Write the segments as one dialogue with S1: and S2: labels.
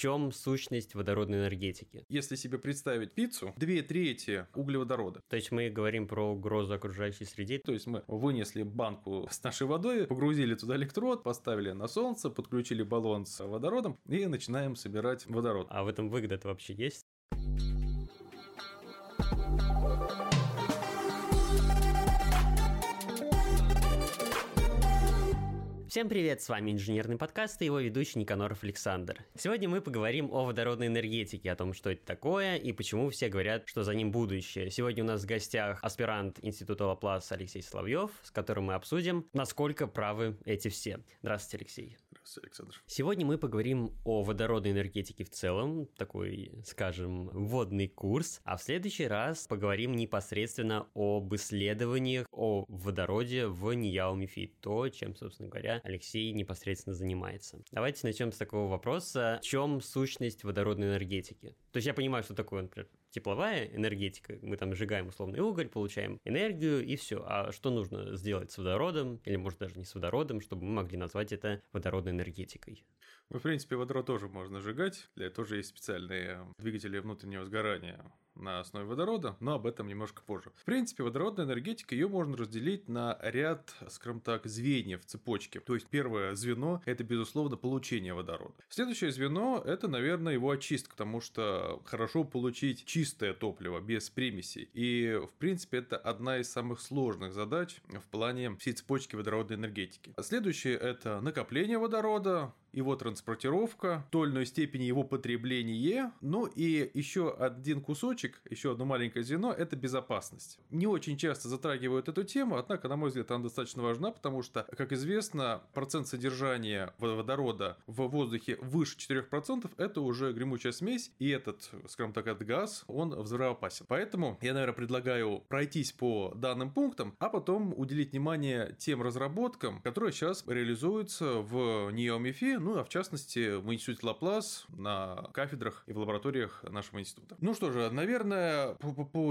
S1: чем сущность водородной энергетики?
S2: Если себе представить пиццу, две трети углеводорода.
S1: То есть мы говорим про угрозу окружающей среде.
S2: То есть мы вынесли банку с нашей водой, погрузили туда электрод, поставили на солнце, подключили баллон с водородом и начинаем собирать водород.
S1: А в этом выгода-то вообще есть? Всем привет, с вами инженерный подкаст и его ведущий Никаноров Александр. Сегодня мы поговорим о водородной энергетике, о том, что это такое и почему все говорят, что за ним будущее. Сегодня у нас в гостях аспирант Института Лаплас Алексей Соловьев, с которым мы обсудим, насколько правы эти все. Здравствуйте, Алексей.
S2: Здравствуйте, Александр.
S1: Сегодня мы поговорим о водородной энергетике в целом, такой, скажем, вводный курс, а в следующий раз поговорим непосредственно об исследованиях о водороде в Нияумифи, то, чем, собственно говоря, Алексей непосредственно занимается. Давайте начнем с такого вопроса. В чем сущность водородной энергетики? То есть я понимаю, что такое, например, тепловая энергетика. Мы там сжигаем условный уголь, получаем энергию и все. А что нужно сделать с водородом, или может даже не с водородом, чтобы мы могли назвать это водородной энергетикой?
S2: Ну, в принципе, водород тоже можно сжигать. Для этого тоже есть специальные двигатели внутреннего сгорания на основе водорода, но об этом немножко позже. В принципе, водородная энергетика, ее можно разделить на ряд, скажем так, звеньев цепочки. То есть первое звено – это, безусловно, получение водорода. Следующее звено – это, наверное, его очистка, потому что хорошо получить чистое топливо без примесей. И, в принципе, это одна из самых сложных задач в плане всей цепочки водородной энергетики. Следующее – это накопление водорода, его транспортировка, тольной степени его потребления, ну и еще один кусочек, еще одно маленькое звено – это безопасность. Не очень часто затрагивают эту тему, однако, на мой взгляд, она достаточно важна, потому что, как известно, процент содержания водорода в воздухе выше 4% – это уже гремучая смесь, и этот, скажем так, этот газ, он взрывоопасен. Поэтому я, наверное, предлагаю пройтись по данным пунктам, а потом уделить внимание тем разработкам, которые сейчас реализуются в NEOMIFI, ну, а в частности, в Институте Лаплас на кафедрах и в лабораториях нашего института. Ну что же, наверное,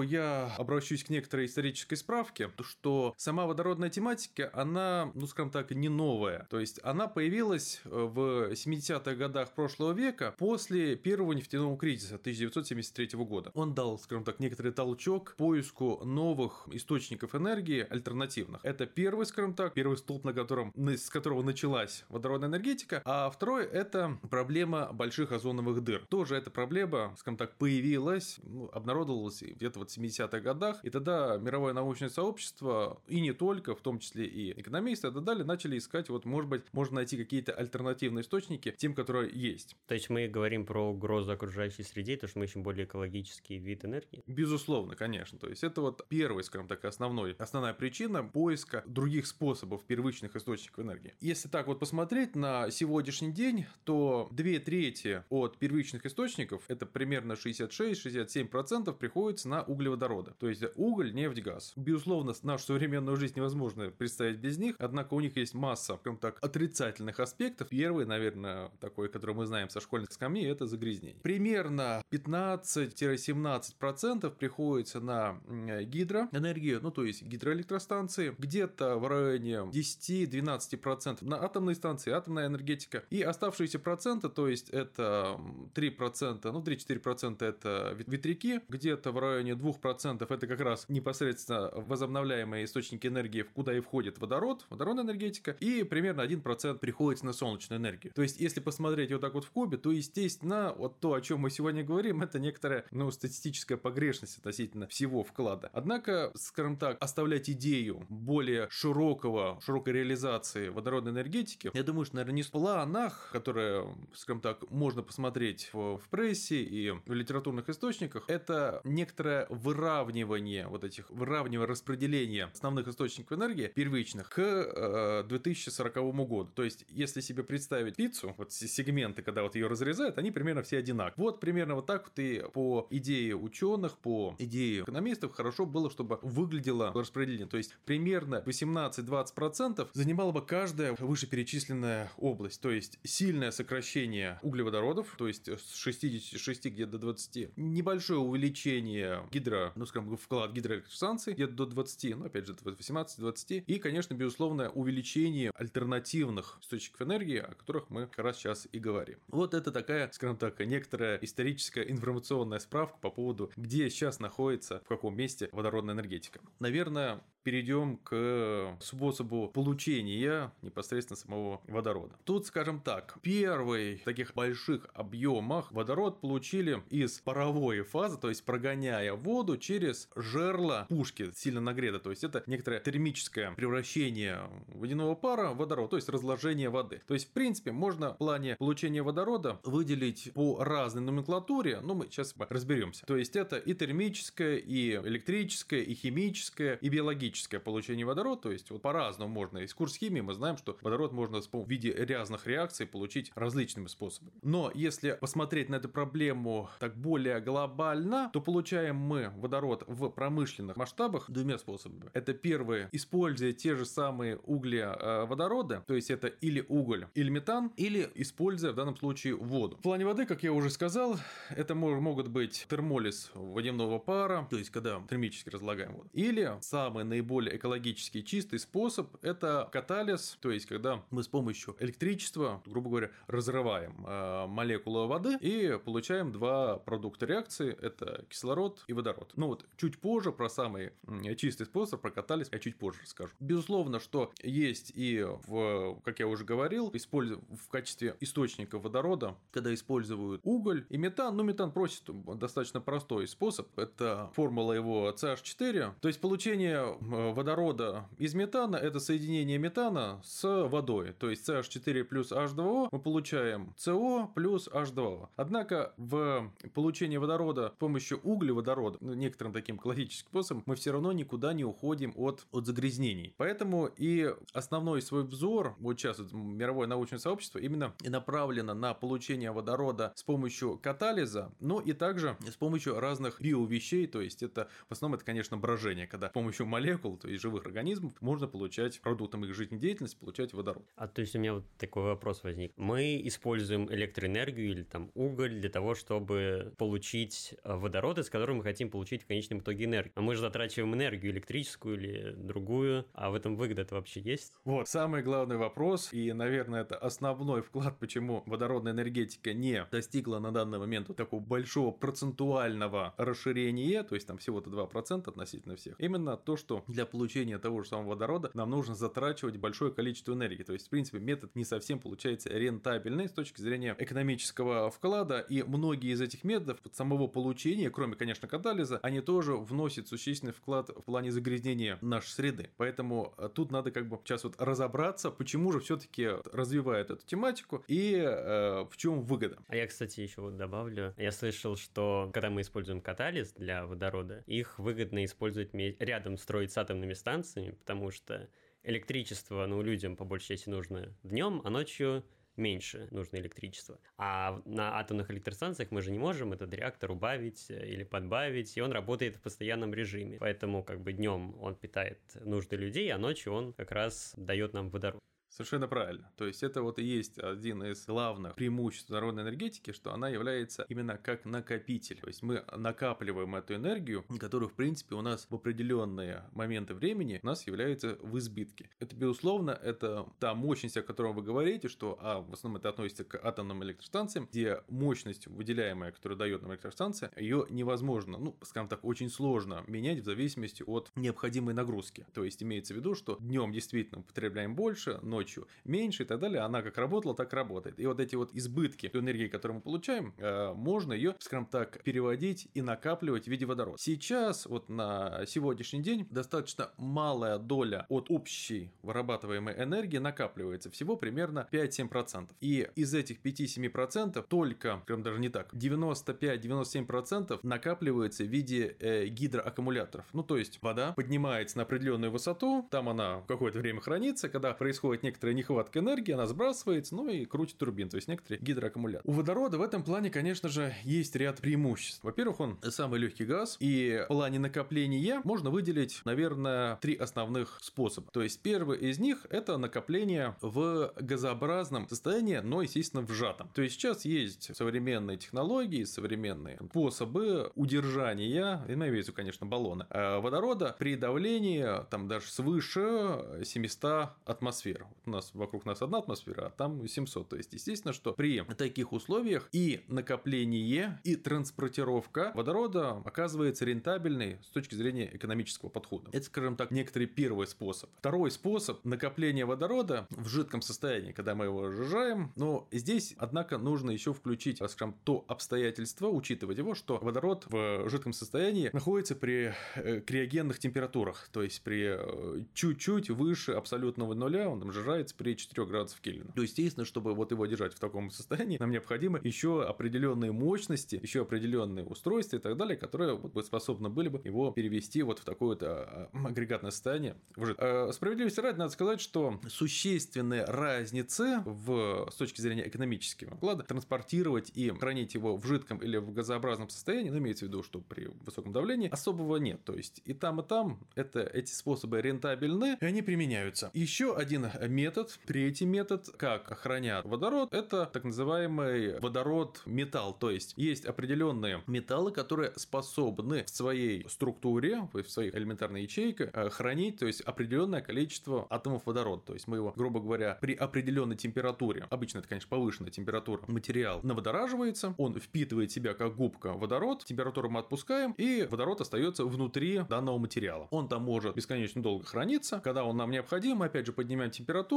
S2: я обращусь к некоторой исторической справке, что сама водородная тематика, она, ну, скажем так, не новая. То есть, она появилась в 70-х годах прошлого века после первого нефтяного кризиса 1973 года. Он дал, скажем так, некоторый толчок поиску новых источников энергии альтернативных. Это первый, скажем так, первый столб, на котором, с которого началась водородная энергетика, а второе – это проблема больших озоновых дыр. Тоже эта проблема, скажем так, появилась, ну, обнародовалась где-то вот в 70-х годах, и тогда мировое научное сообщество, и не только, в том числе и экономисты, и так далее, начали искать, вот, может быть, можно найти какие-то альтернативные источники тем, которые есть.
S1: То есть мы говорим про угрозу окружающей среде, то, что мы ищем более экологический вид энергии?
S2: Безусловно, конечно. То есть это вот первый, скажем так, основной, основная причина поиска других способов первичных источников энергии. Если так вот посмотреть на сегодня сегодняшний день, то две трети от первичных источников, это примерно 66-67% приходится на углеводороды. То есть уголь, нефть, газ. Безусловно, нашу современную жизнь невозможно представить без них, однако у них есть масса, скажем так, отрицательных аспектов. Первый, наверное, такой, который мы знаем со школьных скамьи, это загрязнение. Примерно 15-17% приходится на гидроэнергию, ну то есть гидроэлектростанции, где-то в районе 10-12% на атомные станции, атомная энергетика, и оставшиеся проценты, то есть это 3%, ну 3-4% это ветряки, где-то в районе 2% это как раз непосредственно возобновляемые источники энергии, куда и входит водород, водородная энергетика, и примерно 1% приходится на солнечную энергию. То есть, если посмотреть вот так вот в кубе, то, естественно, вот то, о чем мы сегодня говорим, это некоторая, ну, статистическая погрешность относительно всего вклада. Однако, скажем так, оставлять идею более широкого, широкой реализации водородной энергетики, я думаю, что, наверное, не план сторонах, которые, скажем так, можно посмотреть в, в прессе и в литературных источниках, это некоторое выравнивание вот этих, выравнивание распределения основных источников энергии первичных к э, 2040 году. То есть, если себе представить пиццу, вот сегменты, когда вот ее разрезают, они примерно все одинаковые. Вот примерно вот так вот и по идее ученых, по идее экономистов хорошо было, чтобы выглядело распределение. То есть, примерно 18-20% занимала бы каждая вышеперечисленная область. То есть, сильное сокращение углеводородов, то есть с 66 где-то до 20, небольшое увеличение гидро, ну скажем, вклад гидроэлектростанций где-то до 20, ну опять же 18-20, и, конечно, безусловно, увеличение альтернативных источников энергии, о которых мы как раз сейчас и говорим. Вот это такая, скажем так, некоторая историческая информационная справка по поводу, где сейчас находится, в каком месте водородная энергетика. Наверное, перейдем к способу получения непосредственно самого водорода. Тут, скажем так, первый в таких больших объемах водород получили из паровой фазы, то есть прогоняя воду через жерло пушки сильно нагрето. То есть это некоторое термическое превращение водяного пара в водород, то есть разложение воды. То есть, в принципе, можно в плане получения водорода выделить по разной номенклатуре, но мы сейчас разберемся. То есть это и термическое, и электрическое, и химическое, и биологическое химическое получение водорода, то есть вот по-разному можно. Из курс химии мы знаем, что водород можно в виде разных реакций получить различными способами. Но если посмотреть на эту проблему так более глобально, то получаем мы водород в промышленных масштабах двумя способами. Это первое, используя те же самые углеводороды, э, то есть это или уголь, или метан, или используя в данном случае воду. В плане воды, как я уже сказал, это могут быть термолиз водяного пара, то есть когда термически разлагаем воду, или самый наиболее экологически чистый способ – это катализ, то есть когда мы с помощью электричества, грубо говоря, разрываем э, молекулы воды и получаем два продукта реакции – это кислород и водород. Ну вот чуть позже про самый чистый способ, про катализ я чуть позже расскажу. Безусловно, что есть и в, как я уже говорил, используют в качестве источника водорода, когда используют уголь и метан. Ну, метан просит достаточно простой способ. Это формула его CH4. То есть получение водорода из метана – это соединение метана с водой. То есть CH4 плюс H2O мы получаем CO плюс H2O. Однако в получении водорода с помощью углеводорода, ну, некоторым таким классическим способом, мы все равно никуда не уходим от, от загрязнений. Поэтому и основной свой взор, вот сейчас вот, мировое научное сообщество именно направлено на получение водорода с помощью катализа, но и также с помощью разных биовещей, то есть это в основном это, конечно, брожение, когда с помощью молекул молекул, то есть живых организмов, можно получать продуктом их жизнедеятельности, получать водород.
S1: А то есть у меня вот такой вопрос возник. Мы используем электроэнергию или там уголь для того, чтобы получить э, водород, из которого мы хотим получить в конечном итоге энергию. А мы же затрачиваем энергию электрическую или другую, а в этом выгода-то вообще есть?
S2: Вот, самый главный вопрос, и, наверное, это основной вклад, почему водородная энергетика не достигла на данный момент вот такого большого процентуального расширения, то есть там всего-то 2% относительно всех. Именно то, что для получения того же самого водорода нам нужно затрачивать большое количество энергии. То есть, в принципе, метод не совсем получается рентабельный с точки зрения экономического вклада, и многие из этих методов от самого получения, кроме, конечно, катализа, они тоже вносят существенный вклад в плане загрязнения нашей среды. Поэтому э, тут надо как бы сейчас вот разобраться, почему же все-таки развивает эту тематику и э, в чем выгода.
S1: А я, кстати, еще вот добавлю, я слышал, что когда мы используем катализ для водорода, их выгодно использовать рядом строить атомными станциями, потому что электричество, ну, людям по большей части нужно днем, а ночью меньше нужно электричество. А на атомных электростанциях мы же не можем этот реактор убавить э, или подбавить, и он работает в постоянном режиме. Поэтому как бы днем он питает нужды людей, а ночью он как раз дает нам водород.
S2: Совершенно правильно. То есть это вот и есть один из главных преимуществ народной энергетики, что она является именно как накопитель. То есть мы накапливаем эту энергию, которую, в принципе, у нас в определенные моменты времени у нас является в избытке. Это, безусловно, это та мощность, о которой вы говорите, что а, в основном это относится к атомным электростанциям, где мощность, выделяемая, которую дает нам электростанция, ее невозможно, ну, скажем так, очень сложно менять в зависимости от необходимой нагрузки. То есть имеется в виду, что днем действительно потребляем больше, но ночью меньше и так далее, она как работала, так работает. И вот эти вот избытки энергии, которые мы получаем, э, можно ее, скажем так, переводить и накапливать в виде водорода. Сейчас, вот на сегодняшний день, достаточно малая доля от общей вырабатываемой энергии накапливается, всего примерно 5-7%. И из этих 5-7% только, скажем даже не так, 95-97% накапливается в виде э, гидроаккумуляторов. Ну, то есть вода поднимается на определенную высоту, там она какое-то время хранится, когда происходит некоторая нехватка энергии, она сбрасывается, ну и крутит турбин, то есть некоторые гидроаккумулятор. У водорода в этом плане, конечно же, есть ряд преимуществ. Во-первых, он самый легкий газ, и в плане накопления можно выделить, наверное, три основных способа. То есть первый из них это накопление в газообразном состоянии, но, естественно, в сжатом. То есть сейчас есть современные технологии, современные способы удержания, имею в виду, конечно, баллона, э, водорода при давлении там даже свыше 700 атмосфер. У нас вокруг нас одна атмосфера, а там 700. То есть, естественно, что при таких условиях и накопление, и транспортировка водорода оказывается рентабельной с точки зрения экономического подхода. Это, скажем так, некоторый первый способ. Второй способ накопления водорода в жидком состоянии, когда мы его сжижаем. Но здесь, однако, нужно еще включить, скажем, то обстоятельство, учитывать его, что водород в жидком состоянии находится при э, криогенных температурах, то есть при э, чуть-чуть выше абсолютного нуля, он там сжижается при 4 градусов Кельвина. То есть, естественно, чтобы вот его держать в таком состоянии, нам необходимо еще определенные мощности, еще определенные устройства и так далее, которые вот, способны были бы его перевести вот в такое вот а, агрегатное состояние. А, справедливости ради, надо сказать, что существенные разницы в, с точки зрения экономического уклада транспортировать и хранить его в жидком или в газообразном состоянии, ну, имеется в виду, что при высоком давлении, особого нет. То есть и там, и там это, эти способы рентабельны, и они применяются. Еще один метод, третий метод, как хранят водород, это так называемый водород-металл. То есть есть определенные металлы, которые способны в своей структуре, в своей элементарной ячейке э, хранить, то есть определенное количество атомов водорода. То есть мы его, грубо говоря, при определенной температуре, обычно это, конечно, повышенная температура, материал наводораживается, он впитывает в себя как губка водород, температуру мы отпускаем, и водород остается внутри данного материала. Он там может бесконечно долго храниться. Когда он нам необходим, опять же поднимаем температуру,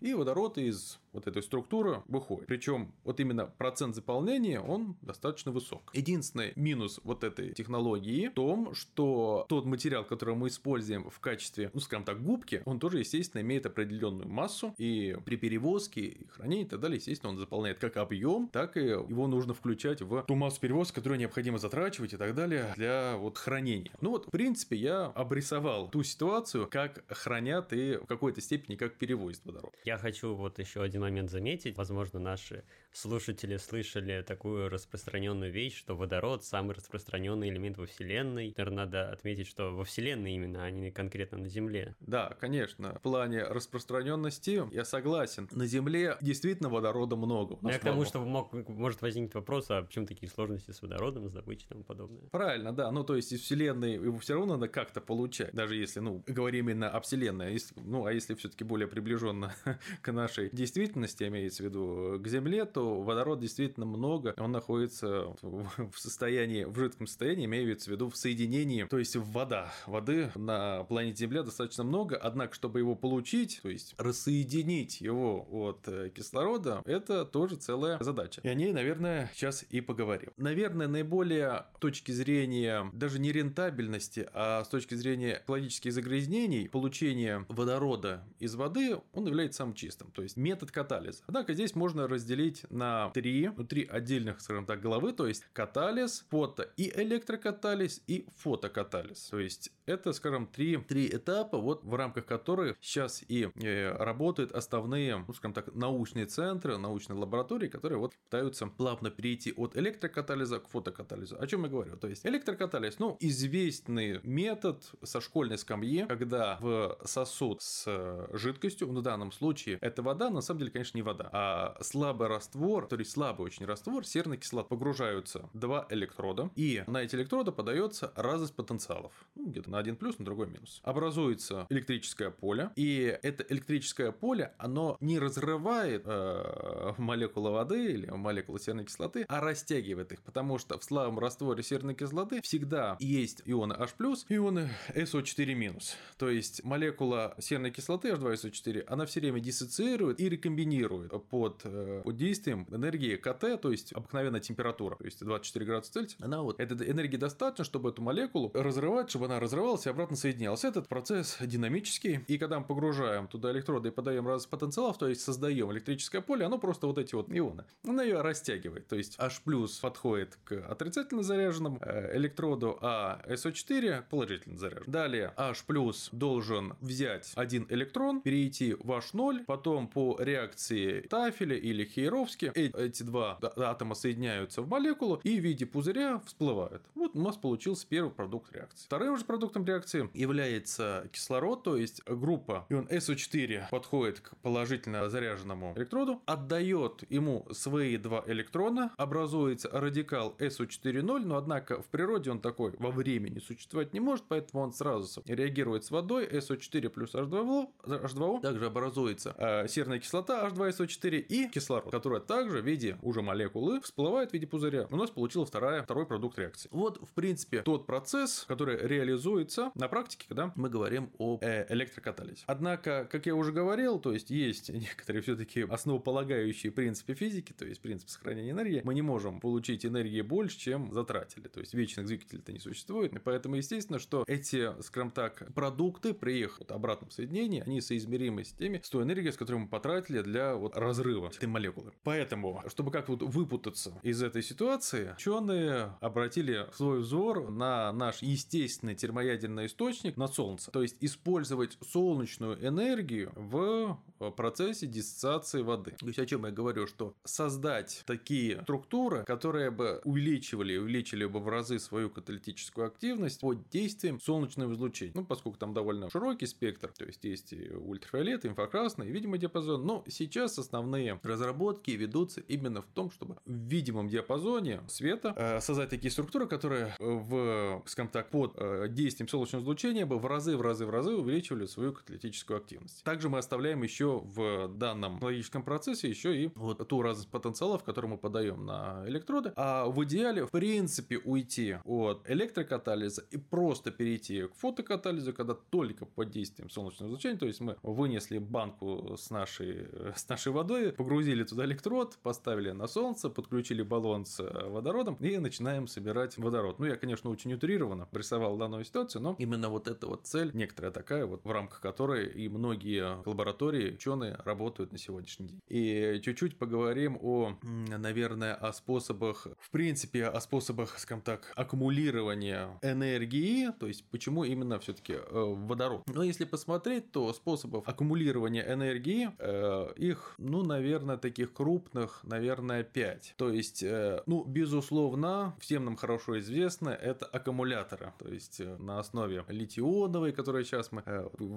S2: и водород из вот этой структуры выходит. Причем вот именно процент заполнения, он достаточно высок. Единственный минус вот этой технологии в том, что тот материал, который мы используем в качестве, ну скажем так, губки, он тоже, естественно, имеет определенную массу, и при перевозке, хранении и так далее, естественно, он заполняет как объем, так и его нужно включать в ту массу перевозки, которую необходимо затрачивать и так далее для вот хранения. Ну вот, в принципе, я обрисовал ту ситуацию, как хранят и в какой-то степени как перевозят водород.
S1: Я хочу вот еще один момент заметить. Возможно, наши слушатели слышали такую распространенную вещь, что водород самый распространенный элемент во Вселенной. Наверное, надо отметить, что во Вселенной именно, а не конкретно на Земле.
S2: Да, конечно. В плане распространенности я согласен. На Земле действительно водорода много.
S1: Я к тому, что мог, может возникнуть вопрос, а почему такие сложности с водородом, с добычей и тому подобное.
S2: Правильно, да. Ну, то есть из Вселенной его все равно надо как-то получать. Даже если, ну, говорим именно о Вселенной. А ну, а если все-таки более приближенно к нашей действительности, имеется в виду к Земле, то что водорода действительно много, он находится в состоянии, в жидком состоянии, имеется в виду в соединении, то есть вода. Воды на планете Земля достаточно много, однако, чтобы его получить, то есть рассоединить его от э, кислорода, это тоже целая задача. И о ней, наверное, сейчас и поговорим. Наверное, наиболее с точки зрения даже не рентабельности, а с точки зрения экологических загрязнений, получение водорода из воды, он является самым чистым, то есть метод катализа. Однако здесь можно разделить на три, ну, три отдельных, скажем так, головы, то есть катализ, фото и электрокатализ и фотокатализ. То есть это, скажем, три, три этапа, вот в рамках которых сейчас и э, работают основные, ну, скажем так, научные центры, научные лаборатории, которые вот пытаются плавно перейти от электрокатализа к фотокатализу. О чем я говорю? То есть электрокатализ, ну, известный метод со школьной скамьи, когда в сосуд с э, жидкостью, в данном случае это вода, на самом деле, конечно, не вода, а слабый раствор, то есть слабый очень раствор, серной кислот, погружаются два электрода, и на эти электроды подается разность потенциалов, ну, где-то на один плюс, на другой минус. Образуется электрическое поле, и это электрическое поле, оно не разрывает э, молекулы воды или молекулы серной кислоты, а растягивает их, потому что в слабом растворе серной кислоты всегда есть ионы H+, ионы SO4-. То есть молекула серной кислоты H2SO4, она все время диссоциирует и рекомбинирует под, э, под действием энергии КТ, то есть обыкновенная температура, то есть 24 градуса Цельсия, она вот, этой энергии достаточно, чтобы эту молекулу разрывать, чтобы она разрывалась и обратно соединялась. Этот процесс динамический, и когда мы погружаем туда электроды и подаем раз потенциалов, то есть создаем электрическое поле, оно просто вот эти вот ионы, она ее растягивает, то есть H плюс подходит к отрицательно заряженному э, электроду, а SO4 положительно заряжен. Далее H плюс должен взять один электрон, перейти в H0, потом по реакции Тафеля или Хейровски эти два атома соединяются в молекулу и в виде пузыря всплывают. Вот у нас получился первый продукт реакции. Вторым же продуктом реакции является кислород, то есть группа ион SO4 подходит к положительно заряженному электроду, отдает ему свои два электрона, образуется радикал SO4,0, но однако в природе он такой во времени существовать не может, поэтому он сразу реагирует с водой SO4 плюс H2O, H2O также образуется э, серная кислота H2SO4 и кислород, которая также в виде уже молекулы всплывает в виде пузыря. У нас получила вторая, второй продукт реакции. Вот, в принципе, тот процесс, который реализуется на практике, когда мы говорим о э, электрокатализе. Однако, как я уже говорил, то есть есть некоторые все-таки основополагающие принципы физики, то есть принцип сохранения энергии. Мы не можем получить энергии больше, чем затратили. То есть вечных двигателей-то не существует. И поэтому, естественно, что эти, скажем так, продукты при их вот обратном соединении, они соизмеримы с теми, с той энергией, с которой мы потратили для вот разрыва этой молекулы. Поэтому, чтобы как вот выпутаться из этой ситуации, ученые обратили свой взор на наш естественный термоядерный источник, на Солнце. То есть использовать солнечную энергию в процессе диссоциации воды. То есть о чем я говорю, что создать такие структуры, которые бы увеличивали, увеличили бы в разы свою каталитическую активность под действием солнечного излучения. Ну, поскольку там довольно широкий спектр, то есть есть и ультрафиолет, и инфракрасный, и видимый диапазон, но сейчас основные разработки ведутся именно в том, чтобы в видимом диапазоне света э, создать такие структуры, которые в, скажем так, под э, действием солнечного излучения бы в разы, в разы, в разы увеличивали свою каталитическую активность. Также мы оставляем еще в данном логическом процессе еще и вот ту разность потенциалов, которую мы подаем на электроды, а в идеале, в принципе, уйти от электрокатализа и просто перейти к фотокатализу, когда только под действием солнечного излучения, то есть мы вынесли банку с нашей, с нашей водой, погрузили туда электрод, поставили на солнце, подключили баллон с водородом и начинаем собирать водород. Ну, я, конечно, очень утрированно рисовал данную ситуацию, но именно вот эта вот цель, некоторая такая вот, в рамках которой и многие лаборатории, ученые работают на сегодняшний день. И чуть-чуть поговорим о, наверное, о способах, в принципе, о способах, скажем так, аккумулирования энергии, то есть почему именно все-таки э, водород. Но если посмотреть, то способов аккумулирования энергии, э, их, ну, наверное, таких крупных, наверное, 5. То есть, э, ну, безусловно, всем нам хорошо известно, это аккумуляторы, то есть на основе литионовой, которые сейчас мы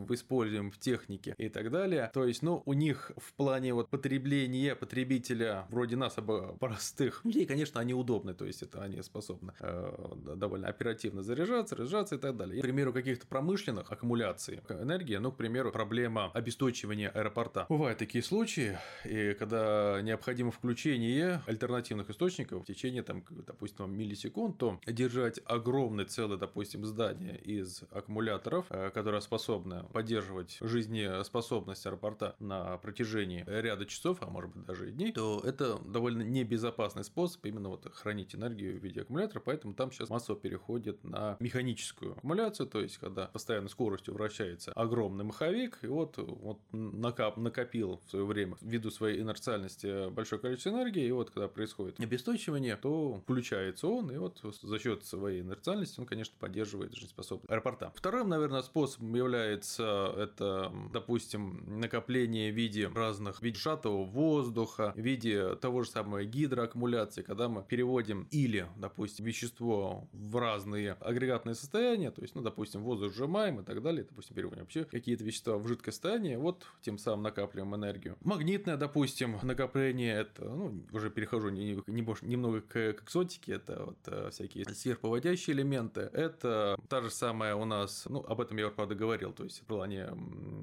S2: используем в технике и так далее. То есть, ну, у них в плане вот потребления потребителя вроде нас, простых людей, конечно, они удобны, то есть это они способны э, довольно оперативно заряжаться, разряжаться и так далее. И, к примеру, каких-то промышленных аккумуляций энергии, ну, к примеру, проблема обесточивания аэропорта. Бывают такие случаи, и когда необходимо включение альтернативных источников в течение, там, допустим, миллисекунд, то держать огромное целое, допустим, здание из аккумуляторов, э, которое способно поддерживать жизнеспособность аэропорта на протяжении ряда часов, а может быть даже и дней, то это довольно небезопасный способ именно вот хранить энергию в виде аккумулятора, поэтому там сейчас массово переходит на механическую аккумуляцию, то есть когда постоянной скоростью вращается огромный маховик, и вот, вот накоп, накопил в свое время ввиду своей инерциальности большое количество энергии, и вот когда происходит обесточивание, то включается он, и вот за счет своей инерциальности он, конечно, поддерживает жизнеспособность аэропорта. Вторым, наверное, способом является это, допустим, накопление в виде разных, в виде сжатого воздуха, в виде того же самого гидроаккумуляции, когда мы переводим или, допустим, вещество в разные агрегатные состояния, то есть, ну, допустим, воздух сжимаем и так далее, допустим, переводим вообще какие-то вещества в жидкое состояние, вот тем самым накапливаем энергию. Магнитное, допустим, накопление, это, ну, уже перехожу не, не, немного к, к экзотике, это вот э, всякие сверхповодящие элементы, это та же самая у нас, ну, об этом я, правда, говорил, то есть в плане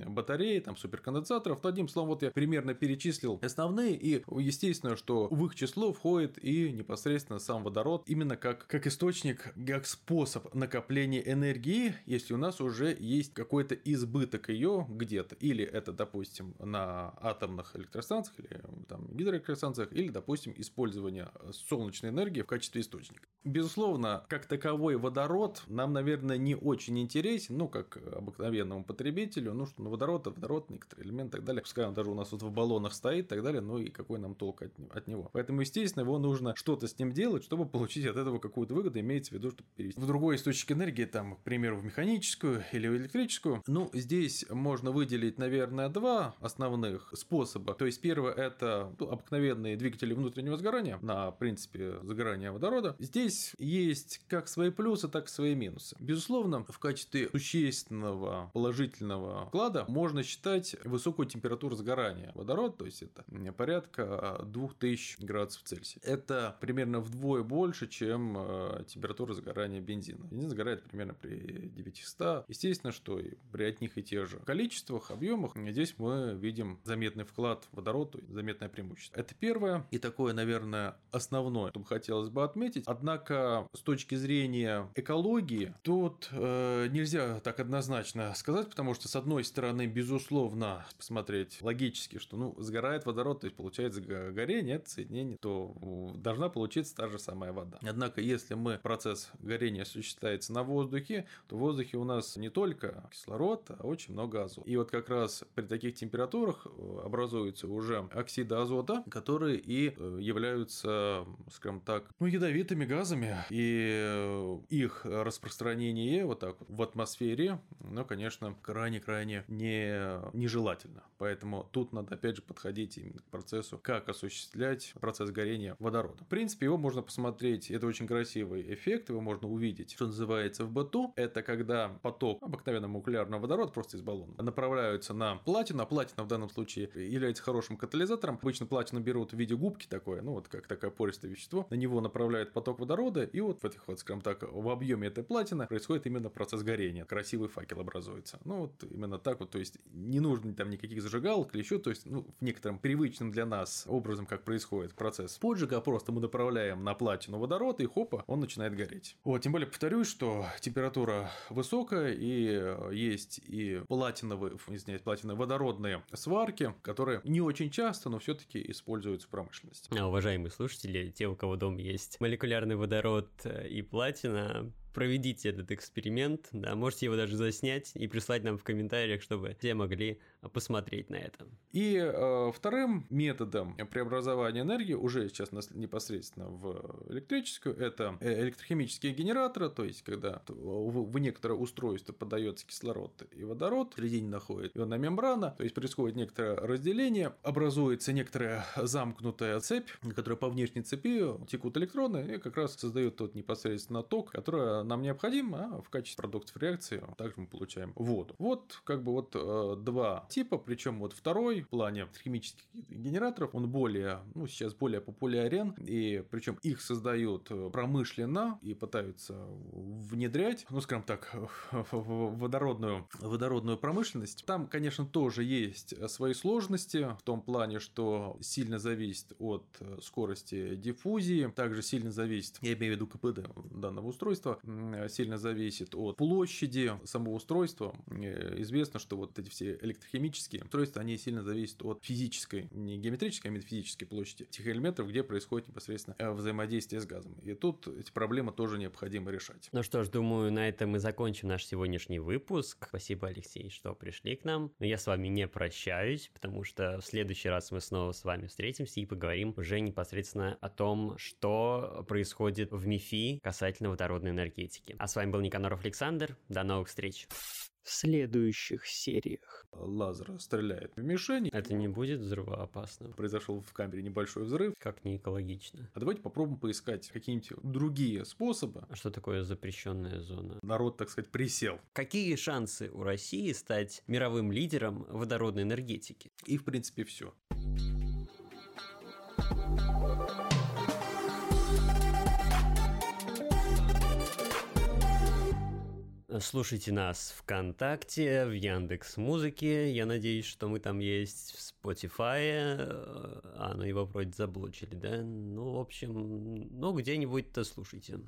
S2: батареи, там, суперконденсаторов, то одним словом, вот я примерно перечислил основные, и естественно, что в их число входит и непосредственно сам водород, именно как, как источник, как способ накопления энергии, если у нас уже есть какой-то избыток ее где-то, или это, допустим, на атомных электростанциях, или там гидроэлектростанциях или, допустим, использование солнечной энергии в качестве источника. Безусловно, как таковой водород нам, наверное, не очень интересен, ну, как обыкновенному потребителю, ну, что ну, водород, водород, некоторые элементы и так далее. Пускай он даже у нас вот в баллонах стоит и так далее, ну и какой нам толк от, от него. Поэтому, естественно, его нужно что-то с ним делать, чтобы получить от этого какую-то выгоду, имеется в виду, чтобы перевести в другой источник энергии, там, к примеру, в механическую или в электрическую. Ну, здесь можно выделить, наверное, два основных способа. То есть, первое – это обыкновенные двигатели внутреннего сгорания на принципе сгорания водорода. Здесь есть как свои плюсы, так и свои минусы. Безусловно, в качестве существенного положительного вклада можно считать высокую температуру сгорания водорода, то есть это порядка 2000 градусов Цельсия. Это примерно вдвое больше, чем э, температура сгорания бензина. Бензин сгорает примерно при 900. Естественно, что и при одних и тех же количествах, объемах, здесь мы видим заметный вклад водорода, заметное преимущество. Это первое и такое, наверное, основное, что бы хотелось бы отметить. Однако, с точки зрения экологии, тут э, нельзя так однозначно сказать, потому что, с одной стороны, безусловно, посмотреть логически, что ну, сгорает водород, то есть получается горение, соединение, то должна получиться та же самая вода. Однако, если мы процесс горения осуществляется на воздухе, то в воздухе у нас не только кислород, а очень много азота. И вот как раз при таких температурах э, образуются уже оксиды азота, которые и э, являются, скажем так, ну, ядовитыми газами, и э, их распространение вот так в атмосфере, ну, конечно, крайне-крайне не, нежелательно. Поэтому тут надо, опять же, подходить именно к процессу, как осуществлять процесс горения водорода. В принципе, его можно посмотреть, это очень красивый эффект, его можно увидеть, что называется в быту. Это когда поток обыкновенного молекулярного водорода просто из баллона направляются на платину, а платина в данном случае является хорошим катализатором. Обычно платину берут в виде губки такое, ну вот как такое пористое вещество, на него направляют поток водорода, и вот в этих вот, скажем так, в объеме этой платины происходит именно процесс горения. Красивый факел образуется. Ну вот именно так вот, то есть не нужно там никаких зажигалок или еще, то есть ну, в некотором привычном для нас образом, как происходит процесс поджига, а просто мы направляем на платину водород, и хопа, он начинает гореть. Вот, тем более повторюсь, что температура высокая, и есть и платиновые, извиняюсь, платиновые водородные сварки, которые не очень часто, но все-таки используются в промышленности.
S1: А, уважаемые слушатели, те, у кого дома есть молекулярный водород и платина, проведите этот эксперимент, да, можете его даже заснять и прислать нам в комментариях, чтобы все могли посмотреть на это.
S2: И э, вторым методом преобразования энергии уже сейчас непосредственно в электрическую это э, электрохимические генераторы, то есть когда в, некоторое устройство подается кислород и водород, в середине находит ионная мембрана, то есть происходит некоторое разделение, образуется некоторая замкнутая цепь, которая по внешней цепи текут электроны и как раз создает тот непосредственно ток, который нам необходим, а в качестве продуктов реакции также мы получаем воду. Вот как бы вот э, два типа, причем вот второй в плане химических генераторов, он более, ну сейчас более популярен, и причем их создают э, промышленно и пытаются внедрять, ну скажем так, в водородную, водородную промышленность. Там, конечно, тоже есть свои сложности в том плане, что сильно зависит от э, скорости диффузии, также сильно зависит, я имею в виду КПД данного устройства, сильно зависит от площади самого устройства. Э, известно, что вот эти все электрохимические устройства, они сильно зависят от физической, не геометрической, а метафизической площади тех элементов, где происходит непосредственно э, взаимодействие с газом. И тут эти проблемы тоже необходимо решать.
S1: Ну что ж, думаю, на этом мы закончим наш сегодняшний выпуск. Спасибо, Алексей, что пришли к нам. Но я с вами не прощаюсь, потому что в следующий раз мы снова с вами встретимся и поговорим уже непосредственно о том, что происходит в МИФИ касательно водородной энергии энергетики. А с вами был Никаноров Александр. До новых встреч.
S3: В следующих сериях.
S2: Лазер стреляет в мишень.
S1: Это не будет взрывоопасно.
S2: Произошел в камере небольшой взрыв.
S1: Как не экологично.
S2: А давайте попробуем поискать какие-нибудь другие способы.
S1: А что такое запрещенная зона?
S2: Народ, так сказать, присел.
S1: Какие шансы у России стать мировым лидером водородной энергетики?
S2: И, в принципе, все.
S1: Слушайте нас ВКонтакте, в Яндекс Музыке. Я надеюсь, что мы там есть в Spotify. А, ну его вроде заблочили, да? Ну, в общем, ну где-нибудь-то слушайте.